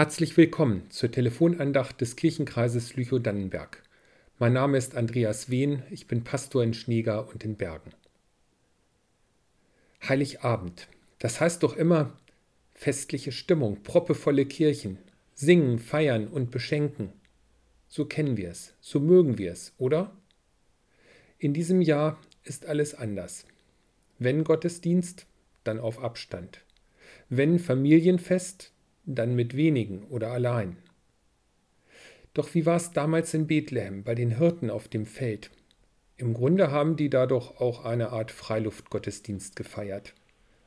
Herzlich willkommen zur Telefonandacht des Kirchenkreises Lüchow-Dannenberg. Mein Name ist Andreas Wehn, ich bin Pastor in Schneegar und in Bergen. Heiligabend, das heißt doch immer festliche Stimmung, proppevolle Kirchen, singen, feiern und beschenken. So kennen wir es, so mögen wir es, oder? In diesem Jahr ist alles anders. Wenn Gottesdienst, dann auf Abstand. Wenn Familienfest, dann mit wenigen oder allein. Doch wie war es damals in Bethlehem bei den Hirten auf dem Feld? Im Grunde haben die da doch auch eine Art Freiluftgottesdienst gefeiert,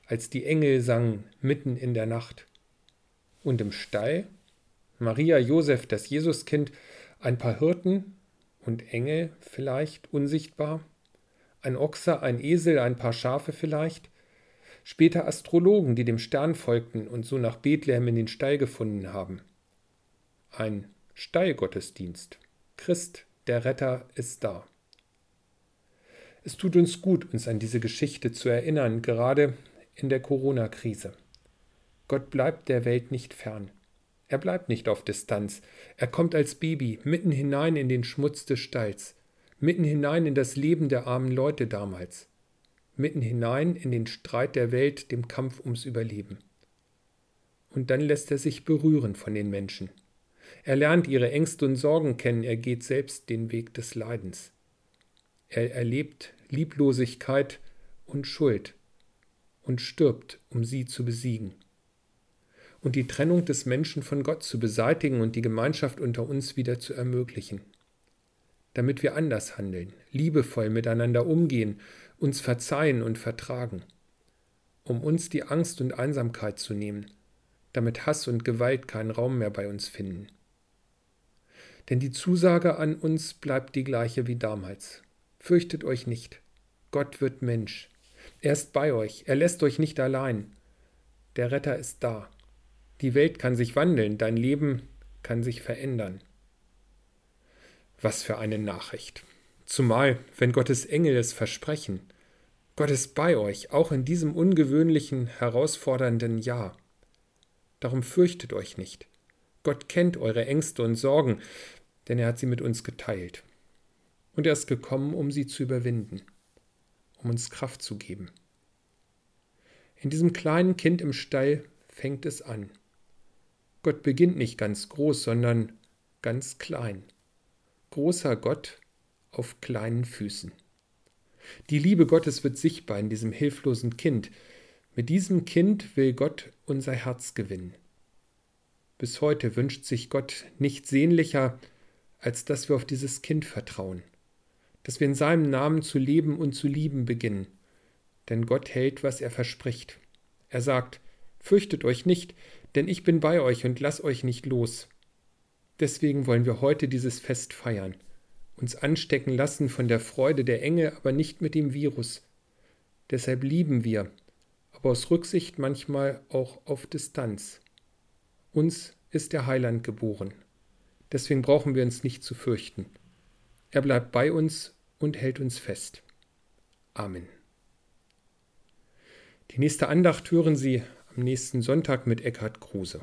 als die Engel sangen mitten in der Nacht. Und im Stall? Maria, Josef, das Jesuskind, ein paar Hirten und Engel vielleicht unsichtbar? Ein Ochser, ein Esel, ein paar Schafe vielleicht? Später Astrologen, die dem Stern folgten und so nach Bethlehem in den Stall gefunden haben. Ein Stallgottesdienst. Christ, der Retter, ist da. Es tut uns gut, uns an diese Geschichte zu erinnern, gerade in der Corona-Krise. Gott bleibt der Welt nicht fern. Er bleibt nicht auf Distanz. Er kommt als Baby mitten hinein in den Schmutz des Stalls, mitten hinein in das Leben der armen Leute damals mitten hinein in den Streit der Welt, dem Kampf ums Überleben. Und dann lässt er sich berühren von den Menschen. Er lernt ihre Ängste und Sorgen kennen, er geht selbst den Weg des Leidens. Er erlebt Lieblosigkeit und Schuld und stirbt, um sie zu besiegen. Und die Trennung des Menschen von Gott zu beseitigen und die Gemeinschaft unter uns wieder zu ermöglichen. Damit wir anders handeln, liebevoll miteinander umgehen uns verzeihen und vertragen, um uns die Angst und Einsamkeit zu nehmen, damit Hass und Gewalt keinen Raum mehr bei uns finden. Denn die Zusage an uns bleibt die gleiche wie damals. Fürchtet euch nicht, Gott wird Mensch. Er ist bei euch, er lässt euch nicht allein. Der Retter ist da. Die Welt kann sich wandeln, dein Leben kann sich verändern. Was für eine Nachricht. Zumal, wenn Gottes Engel es versprechen, Gott ist bei euch, auch in diesem ungewöhnlichen, herausfordernden Jahr. Darum fürchtet euch nicht. Gott kennt eure Ängste und Sorgen, denn er hat sie mit uns geteilt. Und er ist gekommen, um sie zu überwinden, um uns Kraft zu geben. In diesem kleinen Kind im Stall fängt es an. Gott beginnt nicht ganz groß, sondern ganz klein. Großer Gott auf kleinen Füßen. Die Liebe Gottes wird sichtbar in diesem hilflosen Kind. Mit diesem Kind will Gott unser Herz gewinnen. Bis heute wünscht sich Gott nicht sehnlicher, als dass wir auf dieses Kind vertrauen, dass wir in seinem Namen zu leben und zu lieben beginnen. Denn Gott hält, was er verspricht. Er sagt, Fürchtet euch nicht, denn ich bin bei euch und lass euch nicht los. Deswegen wollen wir heute dieses Fest feiern uns anstecken lassen von der Freude der Engel, aber nicht mit dem Virus. Deshalb lieben wir, aber aus Rücksicht manchmal auch auf Distanz. Uns ist der Heiland geboren. Deswegen brauchen wir uns nicht zu fürchten. Er bleibt bei uns und hält uns fest. Amen. Die nächste Andacht hören Sie am nächsten Sonntag mit Eckhard Kruse.